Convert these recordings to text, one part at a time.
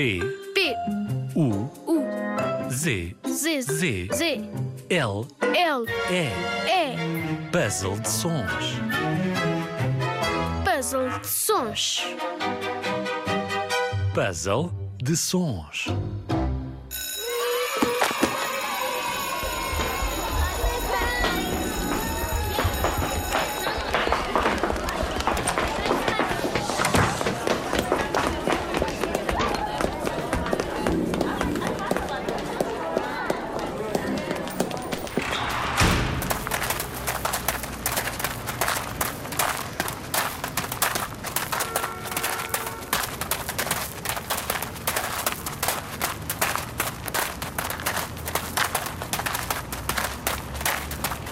P, P, U, U, Z, Z, Z, Z, L, L, E. E. Puzzle de sons. Puzzle de sons. Puzzle de sons.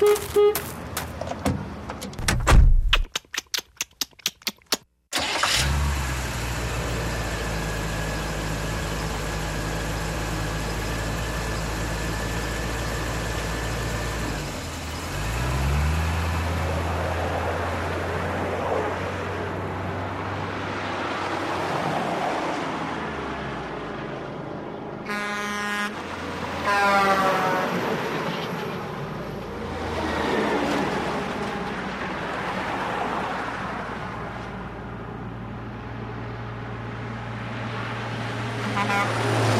Beep, beep. hanap